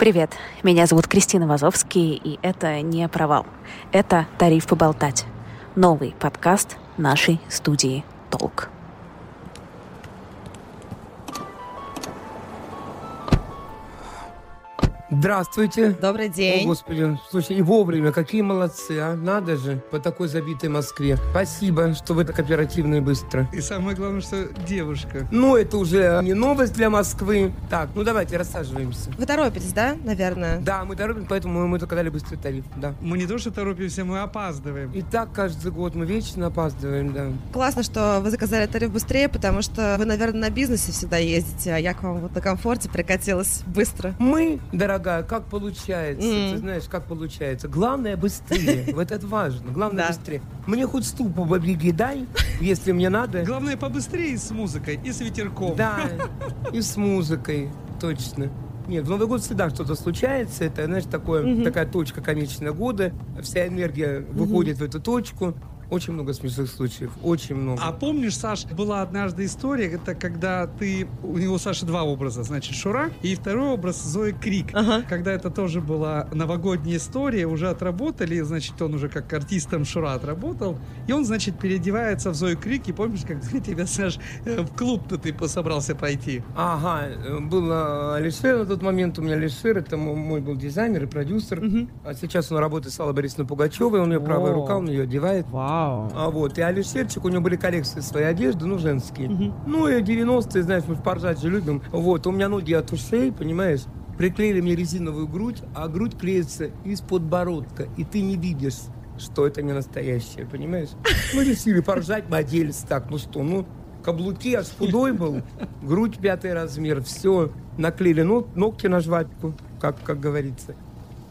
Привет, меня зовут Кристина Вазовский, и это не провал. Это «Тариф поболтать». Новый подкаст нашей студии «Толк». Здравствуйте. Добрый день. О, Господи, слушай, и вовремя, какие молодцы, а? Надо же, по такой забитой Москве. Спасибо, что вы так оперативно и быстро. И самое главное, что девушка. Ну, это уже не новость для Москвы. Так, ну давайте рассаживаемся. Вы торопитесь, да, наверное? Да, мы торопимся, поэтому мы только дали быстрый тариф, да. Мы не то что торопимся, мы опаздываем. И так каждый год мы вечно опаздываем, да. Классно, что вы заказали тариф быстрее, потому что вы, наверное, на бизнесе всегда ездите, а я к вам вот на комфорте прикатилась быстро. Мы, дорогая, как получается, Мгм. ты знаешь, как получается. Главное быстрее, вот это важно, главное Да. быстрее. Мне хоть стул по бабиге дай, если мне надо. Главное побыстрее с музыкой и с ветерком. Да, и с музыкой, точно. Нет, в Новый год всегда что-то случается. Это, знаешь, такое, такая точка конечного года. Вся энергия выходит в эту точку. Очень много смешных случаев, очень много. А помнишь, Саш, была однажды история, это когда ты... У него, Саша, два образа. Значит, Шура и второй образ Зои Крик. Ага. Когда это тоже была новогодняя история, уже отработали, значит, он уже как артистом Шура отработал, и он, значит, переодевается в Зою Крик, и помнишь, как тебя, Саш, э, в клуб-то ты собрался пойти? Ага, э, был э, Алишер на тот момент, у меня Алишер, это мо- мой был дизайнер и продюсер. А сейчас он работает с Аллой Борисовной Пугачевой, он ее правая рука, он ее одевает. Вау. А вот, и Алишерчик, у него были коллекции своей одежды, ну, женские. Ну, и 90-е, знаешь, мы поржать же любим. Вот, у меня ноги от ушей, понимаешь? Приклеили мне резиновую грудь, а грудь клеится из подбородка, и ты не видишь, что это не настоящее, понимаешь? Ну, решили поржать, мы оделись так, ну что, ну, каблуки, аж худой был, грудь пятый размер, все, наклеили ну, ногти на жвачку, как, как говорится.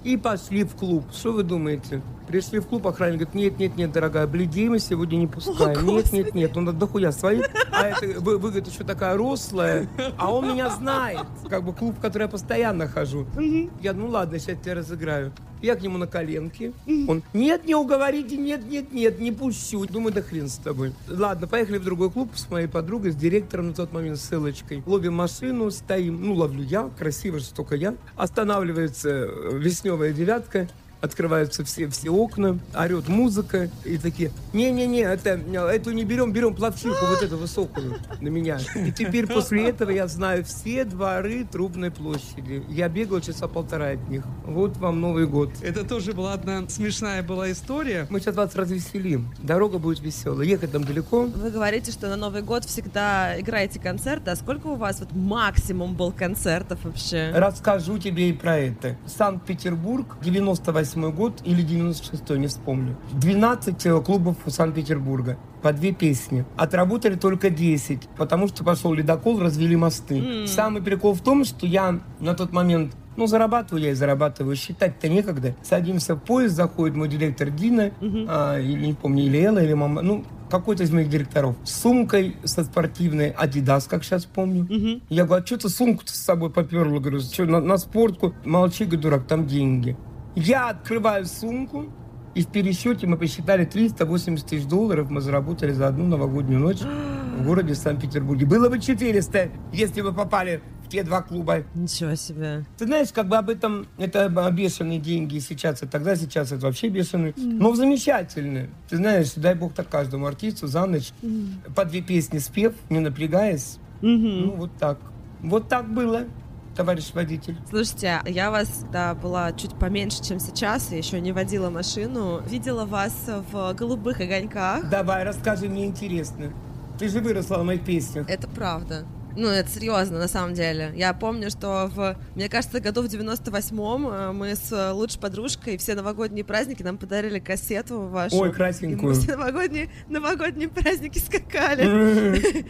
И пошли в клуб. Что вы думаете? Пришли в клуб, охранник говорит, нет, нет, нет, дорогая, бледей мы сегодня не пускаем. нет, нет, нет, он дохуя своих. А это, вы, вы, говорит, еще такая рослая, а он меня знает. Как бы клуб, в который я постоянно хожу. Я, ну ладно, сейчас тебя разыграю. Я к нему на коленке. Он, нет, не уговорите, нет, нет, нет, не пущу. Думаю, да хрен с тобой. Ладно, поехали в другой клуб с моей подругой, с директором на тот момент, с Элочкой. Ловим машину, стоим, ну, ловлю я, красиво же только я. Останавливается э, вишневая девятка, Открываются все, все окна, орет музыка, и такие, не-не-не, это, эту не берем, берем плавчиху, вот эту высокую на меня. И теперь после этого я знаю все дворы Трубной площади. Я бегал часа полтора от них. Вот вам Новый год. Это тоже была одна смешная была история. Мы сейчас вас развеселим. Дорога будет веселая. Ехать там далеко. Вы говорите, что на Новый год всегда играете концерты, а сколько у вас вот максимум был концертов вообще? Расскажу тебе и про это. Санкт-Петербург, 98 год или 96 не вспомню. 12 э, клубов у Санкт-Петербурга. По две песни. Отработали только 10, потому что пошел ледокол, развели мосты. Самый прикол в том, что я на тот момент ну, зарабатываю я и зарабатываю. Считать-то некогда. Садимся в поезд, заходит мой директор Дина, а, или не помню, или Элла, или мама, ну, какой-то из моих директоров. С сумкой со спортивной Adidas, как сейчас помню. Я говорю, а что ты сумку-то с собой поперла? Говорю, что, на, на спортку? Молчи, говорю, дурак, там деньги. Я открываю сумку, и в пересчете мы посчитали 380 тысяч долларов мы заработали за одну новогоднюю ночь в городе Санкт-Петербурге. Было бы 400, если бы попали в те два клуба. Ничего себе. Ты знаешь, как бы об этом, это бешеные деньги сейчас, и тогда сейчас это вообще бешеные. Но замечательно. Ты знаешь, дай бог так каждому артисту за ночь по две песни спев, не напрягаясь. Ну, вот так. Вот так было, товарищ водитель. Слушайте, я вас, да, была чуть поменьше, чем сейчас, и еще не водила машину. Видела вас в «Голубых огоньках». Давай, расскажи, мне интересно. Ты же выросла на моих песнях. Это правда. Ну, это серьезно, на самом деле. Я помню, что в, мне кажется, году в 98-м э, мы с э, лучшей подружкой все новогодние праздники нам подарили кассету вашу. Ой, И красненькую. мы все новогодние, новогодние праздники скакали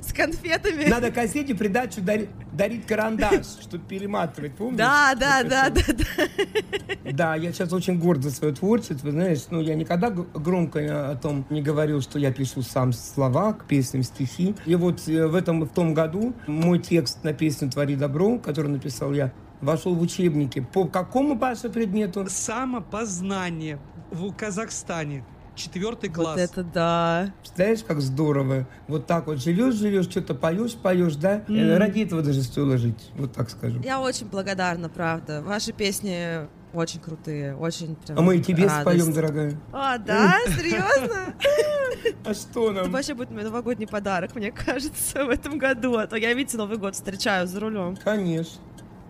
с конфетами. Надо кассете придачу дарить, карандаш, чтобы перематывать, помнишь? Да, да, да, да, да. Да, я сейчас очень горд за свое творчество, знаешь, ну, я никогда громко о том не говорил, что я пишу сам слова к песням, стихи. И вот э, в этом, в том году мой текст на песню «Твори добро», который написал я, вошел в учебники. По какому, Паша, предмету? Самопознание в Казахстане. четвертый класс. Вот это да. Представляешь, как здорово. Вот так вот живешь, живешь, что-то поешь, поешь, да? Mm. Ради этого даже стоило жить, вот так скажу. Я очень благодарна, правда. Ваши песни очень крутые, очень прям А мы и тебе радость. споем, дорогая. А, да? Серьезно? А что Это нам? вообще будет мой новогодний подарок, мне кажется, в этом году. А то я, видите, Новый год встречаю за рулем. Конечно.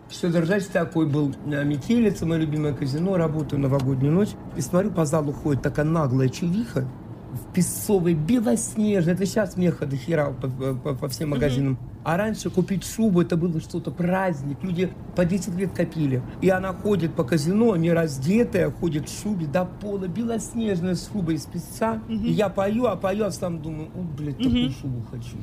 Что держать такой был э, метелица, мое любимое казино, работаю новогоднюю ночь. И смотрю, по залу ходит такая наглая чувиха в песовой, белоснежной. Это сейчас меха до хера по, по- по всем магазинам. А раньше купить шубу, это было что-то праздник. Люди по 10 лет копили. И она ходит по казино, не раздетая, ходит в шубе до пола, белоснежная шуба из песца. И я пою, а пою, а сам думаю, о, блядь, такую шубу хочу.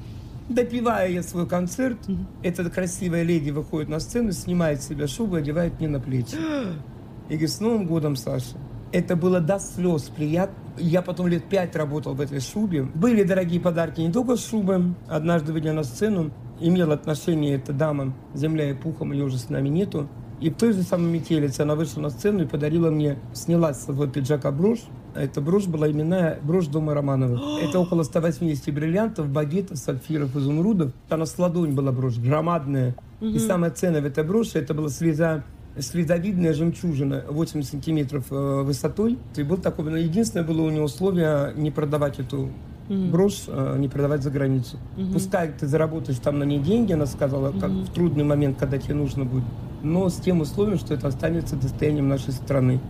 Допивая я свой концерт, эта красивая леди выходит на сцену, снимает с себя шубу, одевает мне на плечи. И говорит, с Новым годом, Саша. Это было до слез приятно. Я потом лет пять работал в этой шубе. Были дорогие подарки не только шубы. Однажды, выйдя на сцену, имела отношение эта дама, земля и пухом, ее уже с нами нету. И в той же самой метелице она вышла на сцену и подарила мне, сняла с своего пиджака брошь. Эта брошь была именная брошь дома Романовых. Это около 180 бриллиантов, багетов, сапфиров, изумрудов. Она с ладонь была брошь, громадная. И самое ценное в этой броши, это была слеза следовидная жемчужина 8 сантиметров э, высотой. И был такой, но единственное было у него условие не продавать эту брошь, э, не продавать за границу. Пускай ты заработаешь там на ней деньги, она сказала, как в трудный момент, когда тебе нужно будет, но с тем условием, что это останется достоянием нашей страны.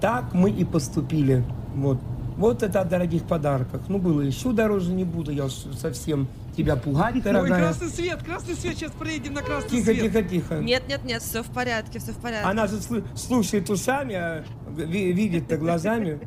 Так мы и поступили. Вот. Вот это о дорогих подарках. Ну, было еще дороже, не буду я совсем тебя пугать, Ой, дорогая. красный свет, красный свет, сейчас проедем на красный Тихо, свет. тихо, тихо. Нет, нет, нет, все в порядке, все в порядке. Она же слушает ушами, а ви- видит-то глазами.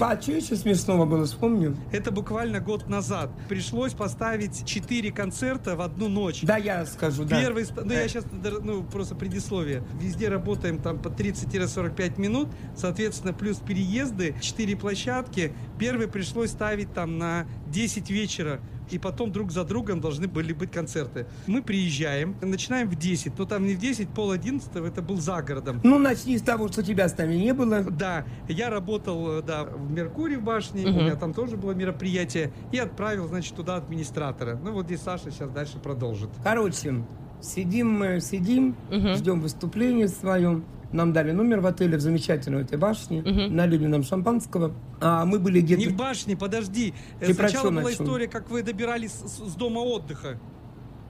Па, что еще смешного было, вспомню? Это буквально год назад. Пришлось поставить четыре концерта в одну ночь. Да, я скажу, да. Первый, ну я Э, сейчас, ну просто предисловие. Везде работаем там по 30-45 минут, соответственно, плюс переезды, 4 площадки. Первый пришлось ставить там на 10 вечера, и потом друг за другом должны были быть концерты. Мы приезжаем, начинаем в 10, но там не в 10, пол 11, это был за городом. Ну, начни с того, что тебя с нами не было. Да, я работал, э, да, в Меркурии в башне, у Мгм. меня там тоже было мероприятие, и отправил, значит, туда администратора. Ну вот здесь Саша сейчас дальше продолжит. Короче, сидим мы, сидим, Мгм. ждем выступления своем. Нам дали номер в отеле в замечательной этой башне. Мгм. Налили нам шампанского. А мы были где-то... Не в башне, подожди. Э, Ты Сначала была начал? история, как вы добирались с, с дома отдыха.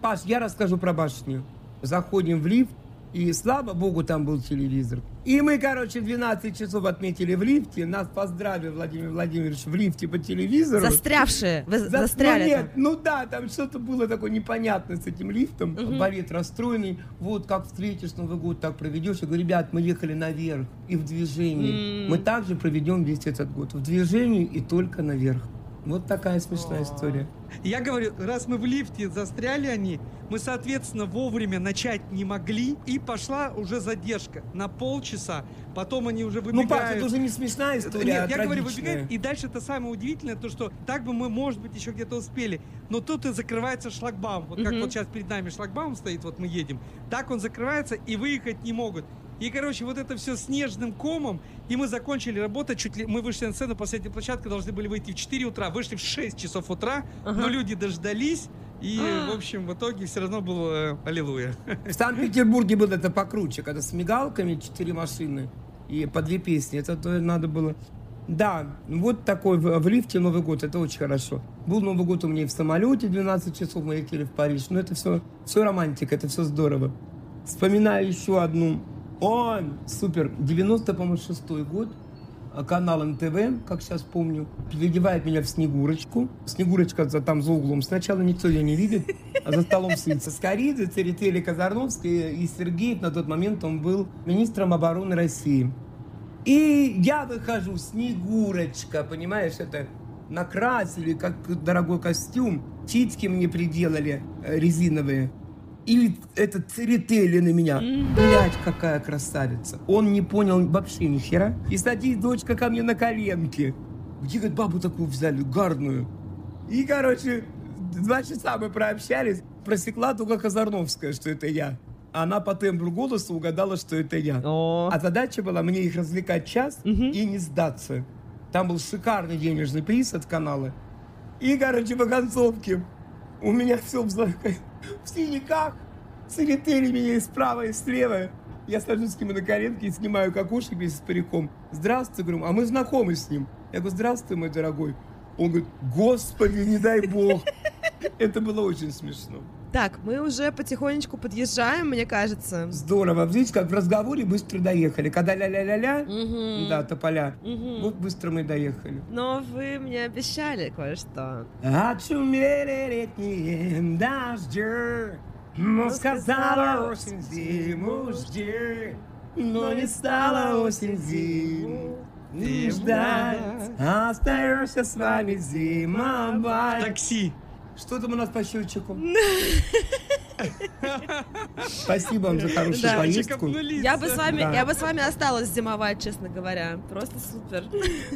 Паш, я расскажу про башню. Заходим в лифт, и слава богу, там был телевизор. И мы, короче, 12 часов отметили в лифте. Нас поздравил Владимир Владимирович в лифте по телевизору. Застрявшие, вы За- застряли ну, там. нет, ну да, там что-то было такое непонятное с этим лифтом. Балет расстроенный. Вот как встретишь Новый год, так проведешь. Я говорю, ребят, мы ехали наверх и в движении. М. Мы также проведем весь этот год. В движении и только наверх. Вот такая смешная история. Я говорю, раз мы в лифте застряли они, мы, соответственно, вовремя начать не могли, и пошла уже задержка на полчаса. Потом они уже Ну, Паш, выбегают. это уже не смешная история, Нет, а я говорю, выбегают, и дальше это самое удивительное, то, что так бы мы, может быть, еще где-то успели, но тут и закрывается шлагбаум. Вот как Мгм. вот сейчас перед нами шлагбаум стоит, вот мы едем, так он закрывается, и выехать не могут. И, короче, вот это все снежным комом, и мы закончили работать, чуть ли, мы вышли на сцену, последняя площадка, должны были выйти в 4 утра, вышли в 6 часов утра, Ага. но люди дождались, и, в общем, в итоге все равно было э, аллилуйя. В Санкт-Петербурге было это покруче, когда с мигалками четыре машины и по две песни. Это то надо было... Да, вот такой в, в лифте Новый год, это очень хорошо. Был Новый год у меня и в самолете, 12 часов мы летели в Париж. Но это все, все романтика, это все здорово. Вспоминаю еще одну. О, супер, 90, по-моему, шестой год. А Канал НТВ, как сейчас помню, переодевает меня в Снегурочку. Снегурочка за, там за углом. Сначала никто ее не видит, а за столом сидит Скоридзе, Церетели Казарновский и Сергеев. На тот момент он был министром обороны России. И я выхожу, Снегурочка, понимаешь, это накрасили, как дорогой костюм. Титьки мне приделали э, резиновые. И этот Церетели на меня. Блять, какая красавица. Он не понял вообще ни хера. И садись, дочка, ко мне на коленки. Где, говорит, бабу такую взяли, гарную. И, короче, два часа мы прообщались. Просекла только Казарновская, что это я. Она по тембру голоса угадала, что это я. О. А задача была мне их развлекать час и не сдаться. Там был шикарный денежный приз от канала. И, короче, по концовке у меня все в, в синяках. Церетели меня и справа, и слева. Я сажусь к нему на коленке и снимаю кокошек вместе с париком. Здравствуй, говорю, а мы знакомы с ним. Я говорю, здравствуй, мой дорогой. Он говорит, господи, не дай бог. Это было очень смешно. Так, мы уже потихонечку подъезжаем, мне кажется. Здорово. Видите, как в разговоре быстро доехали. Когда ля-ля-ля-ля, угу. да, тополя, угу. вот быстро мы доехали. Но вы мне обещали кое-что. Очумели летние дожди, но сказала осень зиму жди, но не стала осень зиму. Не ждать, остаешься с вами зимовать. Такси. Что там у нас по счетчику? Спасибо вам за хорошую да. поездку. Я бы, с вами, да. я бы с вами осталась зимовать, честно говоря. Просто супер.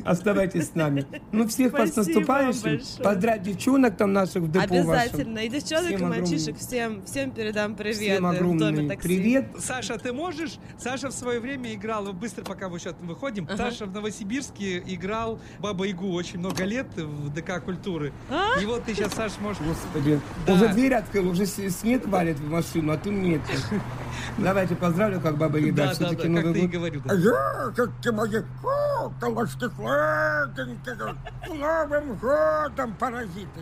Оставайтесь с нами. Ну, всех Спасибо вас наступающим. Поздравь девчонок там наших в депо Обязательно. Вашем. И девчонок, всем и мальчишек. Всем, всем передам привет. Всем огромный привет. Саша, ты можешь? Саша в свое время играл, быстро пока мы сейчас выходим, ага. Саша в Новосибирске играл Баба Игу очень много лет в ДК культуры. А? И вот ты сейчас, Саша, можешь... Господи, да. уже дверь открыл, уже снег валит в машину, а ты нет. Давайте поздравлю, как баба Яга. Да, да, да, как ты и говорю. Да. Я, как ты мои колышки сладенькие, с Новым годом, паразиты.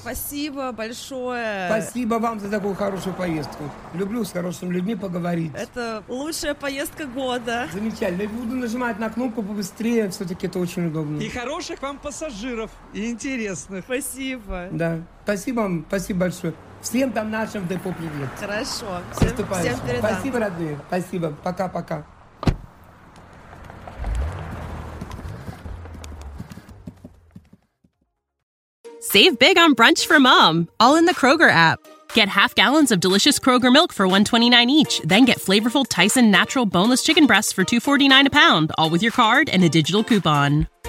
Спасибо большое. Спасибо вам за такую хорошую поездку. Люблю с хорошими людьми поговорить. Это лучшая поездка года. Замечательно. Я буду нажимать на кнопку побыстрее. Все-таки это очень удобно. И хороших вам пассажиров. И интересных. Спасибо. Да. Спасибо вам. Спасибо большое. Всем там нашим депо привет. Хорошо. Всем, всем передам. Спасибо, родные. Спасибо. Пока-пока. Save big on brunch for mom, all in the Kroger app. Get half gallons of delicious Kroger milk for 129 each, then get flavorful Tyson natural boneless chicken breasts for 249 a pound, all with your card and a digital coupon.